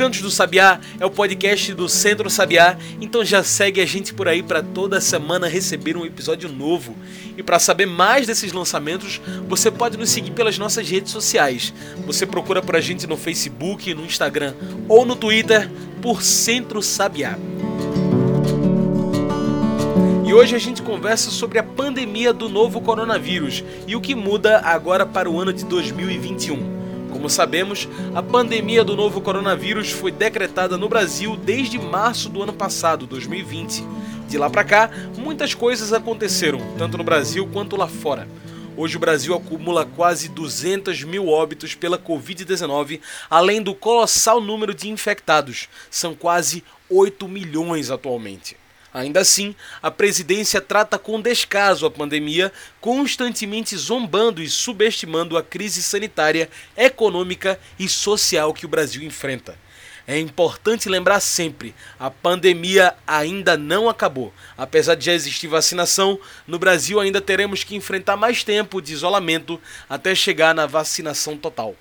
Cantos do Sabiá é o podcast do Centro Sabiá, então já segue a gente por aí para toda semana receber um episódio novo. E para saber mais desses lançamentos, você pode nos seguir pelas nossas redes sociais. Você procura por a gente no Facebook, no Instagram ou no Twitter por Centro Sabiá. E hoje a gente conversa sobre a pandemia do novo coronavírus e o que muda agora para o ano de 2021. Como sabemos, a pandemia do novo coronavírus foi decretada no Brasil desde março do ano passado, 2020. De lá para cá, muitas coisas aconteceram, tanto no Brasil quanto lá fora. Hoje o Brasil acumula quase 200 mil óbitos pela Covid-19, além do colossal número de infectados. São quase 8 milhões atualmente. Ainda assim, a presidência trata com descaso a pandemia, constantemente zombando e subestimando a crise sanitária, econômica e social que o Brasil enfrenta. É importante lembrar sempre: a pandemia ainda não acabou. Apesar de já existir vacinação, no Brasil ainda teremos que enfrentar mais tempo de isolamento até chegar na vacinação total.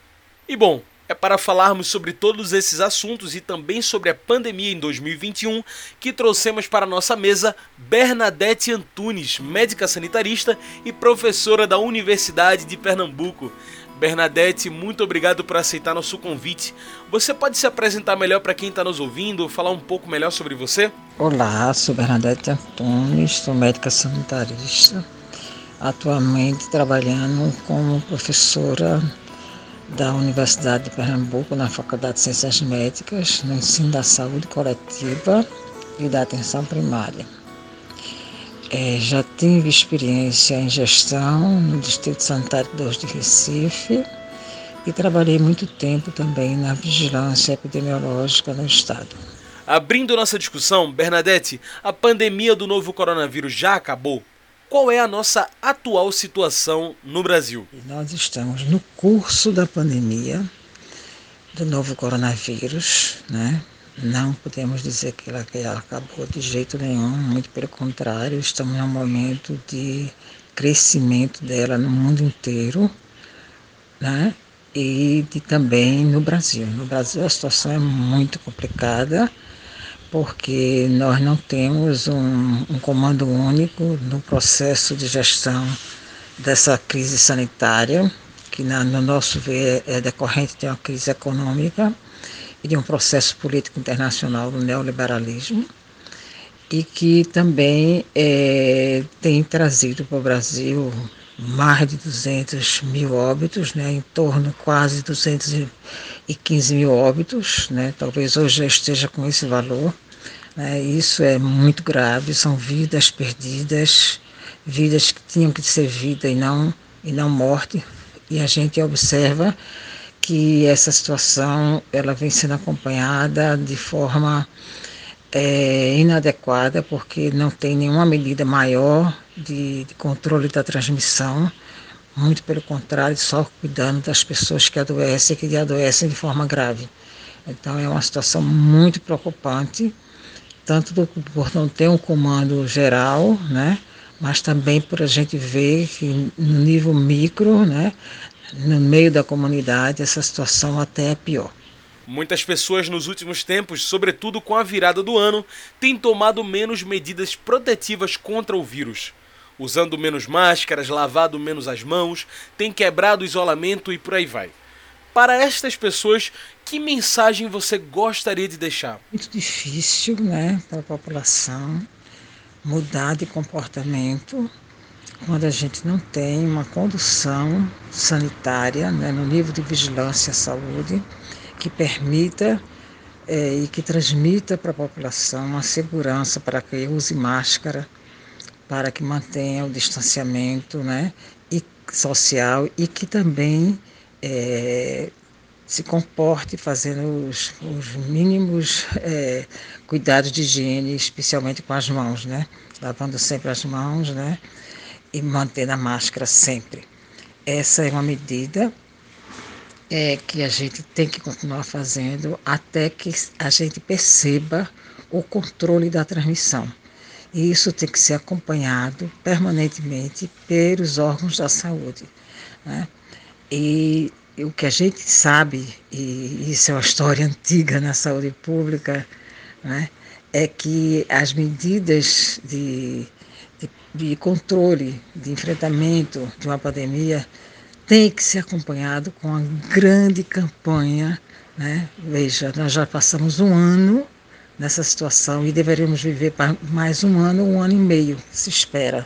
E bom, é para falarmos sobre todos esses assuntos e também sobre a pandemia em 2021 que trouxemos para nossa mesa Bernadette Antunes, médica sanitarista e professora da Universidade de Pernambuco. Bernadette, muito obrigado por aceitar nosso convite. Você pode se apresentar melhor para quem está nos ouvindo, falar um pouco melhor sobre você? Olá, sou Bernadette Antunes, sou médica sanitarista, atualmente trabalhando como professora da Universidade de Pernambuco na Faculdade de Ciências Médicas, no ensino da saúde coletiva e da atenção primária. É, já tive experiência em gestão no Distrito Sanitário 2 de Recife e trabalhei muito tempo também na vigilância epidemiológica no estado. Abrindo nossa discussão, Bernadette, a pandemia do novo coronavírus já acabou? Qual é a nossa atual situação no Brasil? Nós estamos no curso da pandemia do novo coronavírus, né? Não podemos dizer que ela, que ela acabou de jeito nenhum, muito pelo contrário, estamos em um momento de crescimento dela no mundo inteiro, né? E de, também no Brasil. No Brasil a situação é muito complicada, porque nós não temos um, um comando único no processo de gestão dessa crise sanitária, que na, no nosso ver é decorrente de uma crise econômica e de um processo político internacional do neoliberalismo e que também é, tem trazido para o Brasil mais de 200 mil óbitos, né, em torno quase 215 mil óbitos, né, talvez hoje esteja com esse valor. Né, isso é muito grave, são vidas perdidas, vidas que tinham que ser vida e não, e não morte, e a gente observa que essa situação ela vem sendo acompanhada de forma é, inadequada, porque não tem nenhuma medida maior de, de controle da transmissão, muito pelo contrário, só cuidando das pessoas que adoecem e que adoecem de forma grave. Então é uma situação muito preocupante, tanto do, por não ter um comando geral, né, mas também por a gente ver que no nível micro, né, no meio da comunidade, essa situação até é pior. Muitas pessoas nos últimos tempos, sobretudo com a virada do ano, têm tomado menos medidas protetivas contra o vírus. Usando menos máscaras, lavado menos as mãos, têm quebrado o isolamento e por aí vai. Para estas pessoas, que mensagem você gostaria de deixar? Muito difícil, né, para a população mudar de comportamento quando a gente não tem uma condução sanitária né, no nível de vigilância à saúde que permita é, e que transmita para a população a segurança para que use máscara, para que mantenha o distanciamento né, e social e que também é, se comporte fazendo os, os mínimos é, cuidados de higiene, especialmente com as mãos, né? Lavando sempre as mãos, né? E mantendo a máscara sempre. Essa é uma medida é, que a gente tem que continuar fazendo até que a gente perceba o controle da transmissão. E isso tem que ser acompanhado permanentemente pelos órgãos da saúde. Né? E o que a gente sabe, e isso é uma história antiga na saúde pública, né, é que as medidas de, de, de, controle, de enfrentamento de uma pandemia têm que ser acompanhado com uma grande campanha. Né? Veja, nós já passamos um ano nessa situação e deveríamos viver mais um ano, um ano e meio, se espera,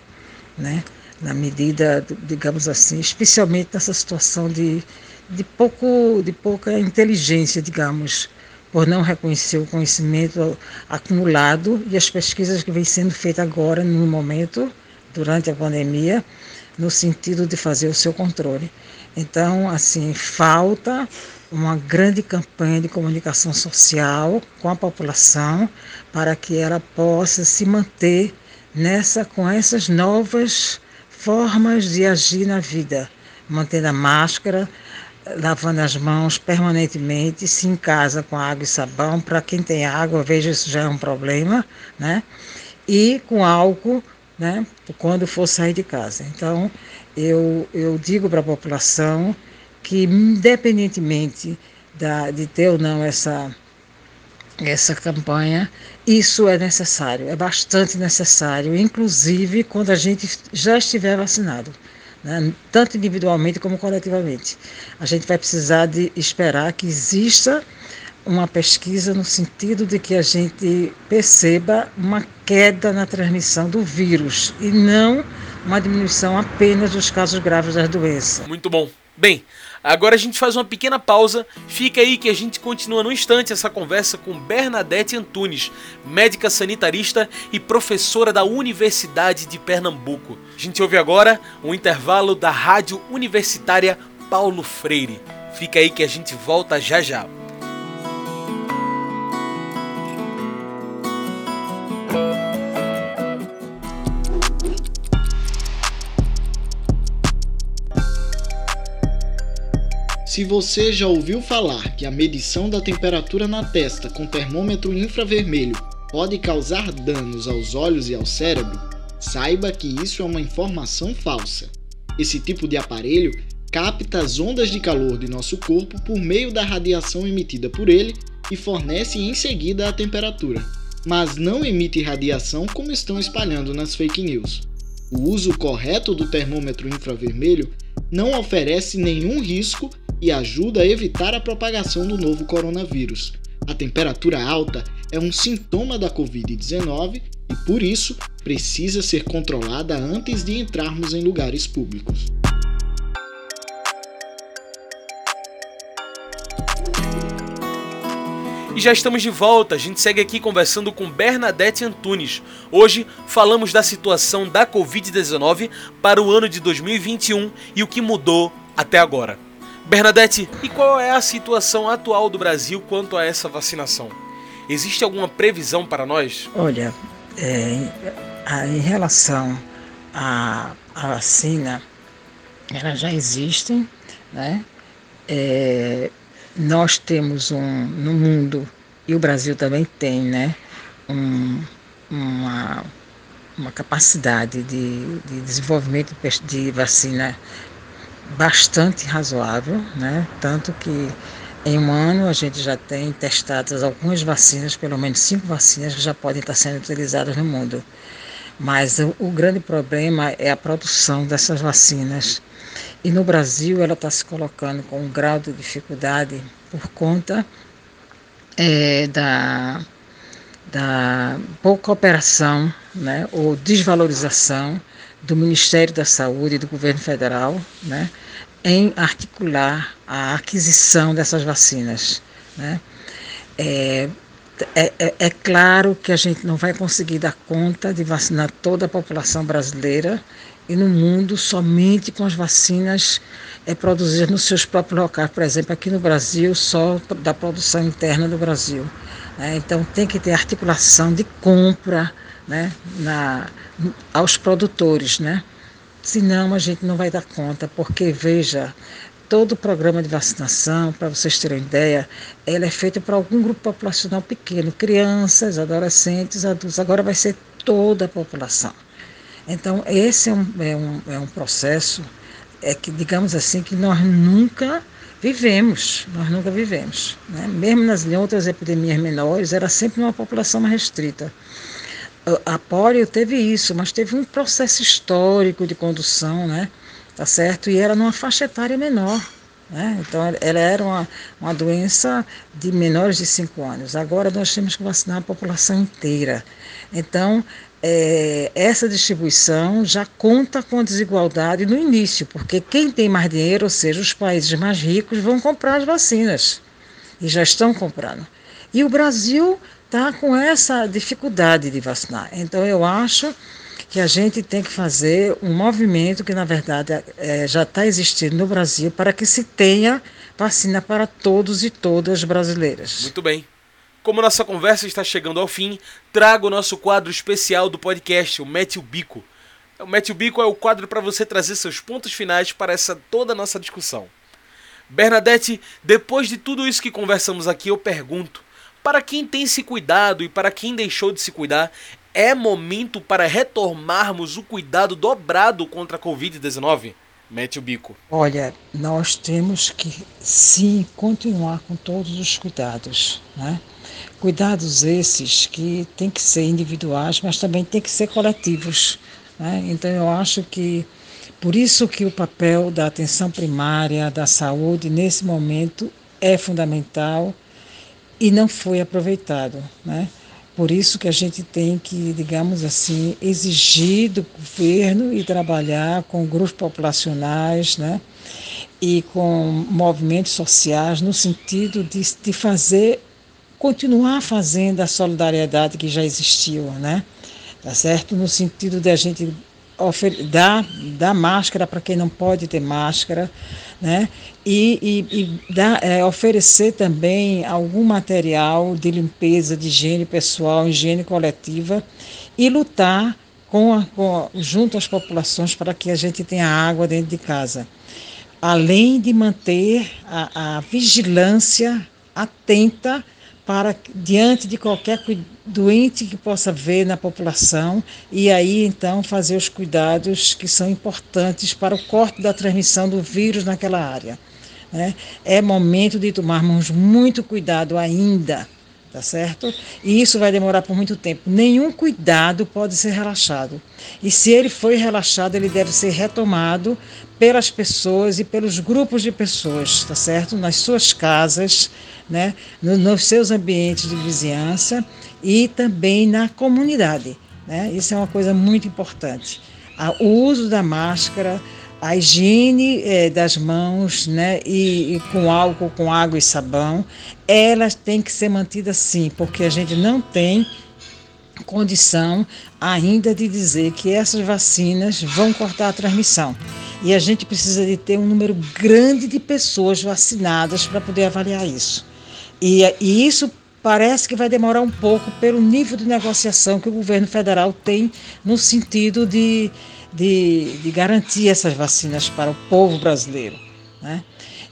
né? na medida, digamos assim, especialmente nessa situação de de, pouco, de pouca inteligência, digamos, por não reconhecer o conhecimento acumulado e as pesquisas que vêm sendo feitas agora, no momento, durante a pandemia, no sentido de fazer o seu controle. Então, assim, falta uma grande campanha de comunicação social com a população para que ela possa se manter nessa com essas novas formas de agir na vida, mantendo a máscara, lavando as mãos permanentemente, se em casa com água e sabão, para quem tem água, veja isso já é um problema, né? E com álcool, né? Quando for sair de casa. Então, eu, eu digo para a população que, independentemente da, de ter ou não essa, essa campanha, isso é necessário, é bastante necessário, inclusive quando a gente já estiver vacinado né? tanto individualmente como coletivamente. A gente vai precisar de esperar que exista uma pesquisa no sentido de que a gente perceba uma queda na transmissão do vírus e não uma diminuição apenas dos casos graves da doença. Muito bom. Bem, agora a gente faz uma pequena pausa. Fica aí que a gente continua no instante essa conversa com Bernadette Antunes, médica sanitarista e professora da Universidade de Pernambuco. A gente ouve agora um intervalo da Rádio Universitária Paulo Freire. Fica aí que a gente volta já já. Se você já ouviu falar que a medição da temperatura na testa com termômetro infravermelho pode causar danos aos olhos e ao cérebro, saiba que isso é uma informação falsa. Esse tipo de aparelho capta as ondas de calor de nosso corpo por meio da radiação emitida por ele e fornece em seguida a temperatura, mas não emite radiação como estão espalhando nas fake news. O uso correto do termômetro infravermelho não oferece nenhum risco e ajuda a evitar a propagação do novo coronavírus. A temperatura alta é um sintoma da Covid-19 e, por isso, precisa ser controlada antes de entrarmos em lugares públicos. E já estamos de volta, a gente segue aqui conversando com Bernadette Antunes. Hoje falamos da situação da Covid-19 para o ano de 2021 e o que mudou até agora. Bernadette, e qual é a situação atual do Brasil quanto a essa vacinação? Existe alguma previsão para nós? Olha, é, em relação à, vacina, elas já existem, né? É, nós temos um no mundo e o Brasil também tem, né? Um, uma, uma capacidade de, de desenvolvimento de vacina bastante razoável, né? Tanto que em um ano a gente já tem testadas algumas vacinas, pelo menos cinco vacinas que já podem estar sendo utilizadas no mundo. Mas o, o grande problema é a produção dessas vacinas. E no Brasil ela está se colocando com um grau de dificuldade por conta é, da, da pouca operação né, ou desvalorização do Ministério da Saúde e do governo federal, né, em articular a aquisição dessas vacinas. Né. É, é, é, é, claro que a gente não vai conseguir dar conta de vacinar toda a população brasileira e no mundo somente com as vacinas é, produzidas nos seus próprios locais. Por exemplo, aqui no Brasil, só da produção interna do Brasil. Né? Então tem que ter articulação de compra né? Na, aos produtores, né? Senão a gente não vai dar conta, porque veja, todo o programa de vacinação, para vocês terem ideia, ele é feito para algum grupo populacional pequeno, crianças, adolescentes, adultos. Agora vai ser toda a população. Então, esse é um, é um, é um processo é que, digamos assim, que nós nunca vivemos, nós nunca vivemos. Né? Mesmo nas outras epidemias menores, era sempre uma população mais restrita. A polio teve isso, mas teve um processo histórico de condução, né? Tá certo? E era numa faixa etária menor. Né? Então, ela era uma, uma doença de menores de 5 anos. Agora, nós temos que vacinar a população inteira. Então, é, essa distribuição já conta com a desigualdade no início, porque quem tem mais dinheiro, ou seja, os países mais ricos, vão comprar as vacinas e já estão comprando. E o Brasil está com essa dificuldade de vacinar. Então, eu acho que a gente tem que fazer um movimento que, na verdade, é, já está existindo no Brasil para que se tenha vacina para todos e todas brasileiras. Muito bem. Como nossa conversa está chegando ao fim, trago o nosso quadro especial do podcast, o Mete o Bico. O Mete o Bico é o quadro para você trazer seus pontos finais para essa toda a nossa discussão. Bernadette, depois de tudo isso que conversamos aqui, eu pergunto: para quem tem se cuidado e para quem deixou de se cuidar, é momento para retomarmos o cuidado dobrado contra a Covid-19? Mete o bico. Olha, nós temos que sim continuar com todos os cuidados, né? Cuidados esses que tem que ser individuais, mas também tem que ser coletivos. Né? Então eu acho que por isso que o papel da atenção primária, da saúde nesse momento é fundamental e não foi aproveitado, né? Por isso que a gente tem que, digamos assim, exigir do governo e trabalhar com grupos populacionais, né? E com movimentos sociais no sentido de, de fazer, continuar fazendo a solidariedade que já existiu, né? Tá certo? No sentido de a gente dar, dar máscara para quem não pode ter máscara, né? e, e, e dar, é, oferecer também algum material de limpeza, de higiene pessoal, higiene coletiva e lutar com, a, com junto às populações para que a gente tenha água dentro de casa. Além de manter a, a vigilância atenta para diante de qualquer doente que possa ver na população e aí então fazer os cuidados que são importantes para o corte da transmissão do vírus naquela área. Né? É momento de tomarmos muito cuidado ainda, tá certo? E isso vai demorar por muito tempo. Nenhum cuidado pode ser relaxado. E se ele foi relaxado, ele deve ser retomado pelas pessoas e pelos grupos de pessoas, tá certo? Nas suas casas, né? nos seus ambientes de vizinhança e também na comunidade. Né? Isso é uma coisa muito importante. O uso da máscara, a higiene é, das mãos, né, e, e, com álcool, com água e sabão, elas têm que ser mantidas sim, porque a gente não tem condição ainda de dizer que essas vacinas vão cortar a transmissão. E a gente precisa de ter um número grande de pessoas vacinadas para poder avaliar isso. E, e isso parece que vai demorar um pouco pelo nível de negociação que o governo federal tem no sentido de de, de garantir essas vacinas para o povo brasileiro. Né?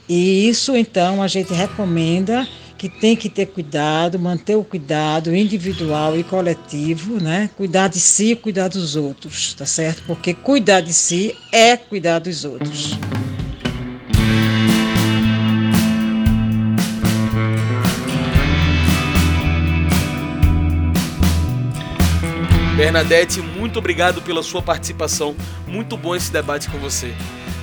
E isso, então, a gente recomenda que tem que ter cuidado, manter o cuidado individual e coletivo, né? Cuidar de si cuidar dos outros, tá certo? Porque cuidar de si é cuidar dos outros. Bernadette, muito obrigado pela sua participação. Muito bom esse debate com você.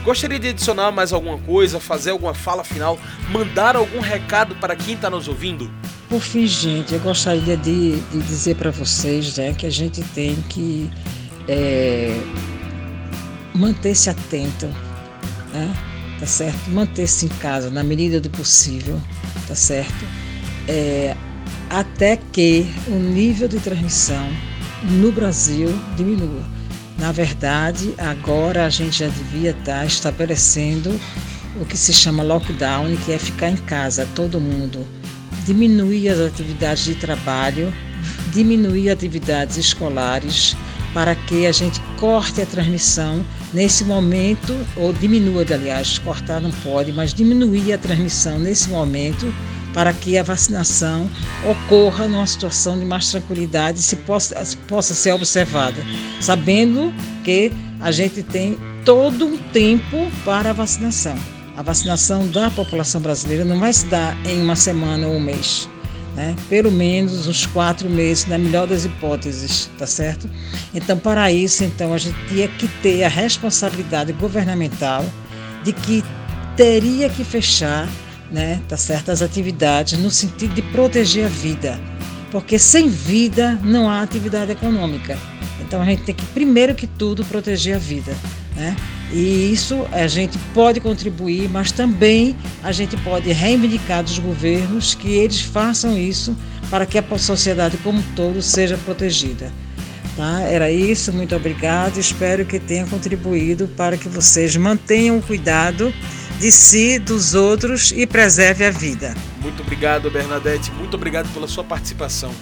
Gostaria de adicionar mais alguma coisa, fazer alguma fala final, mandar algum recado para quem está nos ouvindo? Por fim, gente, eu gostaria de, de dizer para vocês né, que a gente tem que é, manter-se atento, né, tá certo? Manter-se em casa na medida do possível, tá certo? É, até que o nível de transmissão no Brasil diminua. Na verdade, agora a gente já devia estar estabelecendo o que se chama lockdown, que é ficar em casa, todo mundo. Diminuir as atividades de trabalho, diminuir atividades escolares, para que a gente corte a transmissão nesse momento, ou diminua, aliás, cortar não pode, mas diminuir a transmissão nesse momento para que a vacinação ocorra numa situação de mais tranquilidade e se possa, possa ser observada, sabendo que a gente tem todo um tempo para a vacinação. A vacinação da população brasileira não vai se dar em uma semana ou um mês né? pelo menos uns quatro meses, na melhor das hipóteses, tá certo? Então, para isso, então, a gente tinha que ter a responsabilidade governamental de que teria que fechar, né, tá certo, as atividades no sentido de proteger a vida, porque sem vida não há atividade econômica. Então, a gente tem que, primeiro que tudo, proteger a vida, né? E isso a gente pode contribuir, mas também a gente pode reivindicar dos governos que eles façam isso para que a sociedade como um todo seja protegida. Tá? Era isso, muito obrigado. Espero que tenha contribuído para que vocês mantenham o cuidado de si, dos outros e preserve a vida. Muito obrigado, Bernadette. Muito obrigado pela sua participação.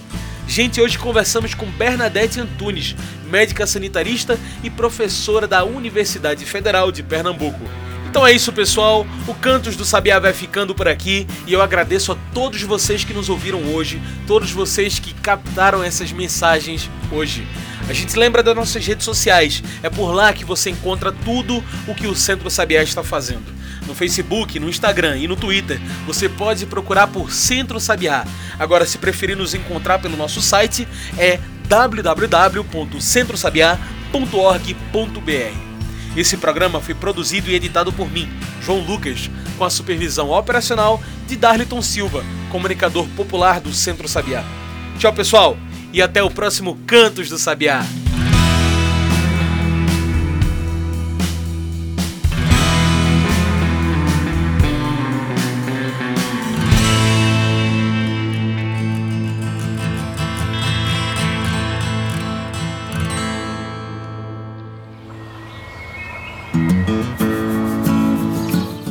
Gente, hoje conversamos com Bernadette Antunes, médica sanitarista e professora da Universidade Federal de Pernambuco. Então é isso, pessoal. O Cantos do Sabiá vai ficando por aqui e eu agradeço a todos vocês que nos ouviram hoje, todos vocês que captaram essas mensagens hoje. A gente lembra das nossas redes sociais, é por lá que você encontra tudo o que o Centro Sabiá está fazendo no Facebook, no Instagram e no Twitter. Você pode procurar por Centro Sabiá. Agora, se preferir nos encontrar pelo nosso site, é www.centrosabiá.org.br. Esse programa foi produzido e editado por mim, João Lucas, com a supervisão operacional de Darliton Silva, comunicador popular do Centro Sabiá. Tchau, pessoal, e até o próximo Cantos do Sabiá.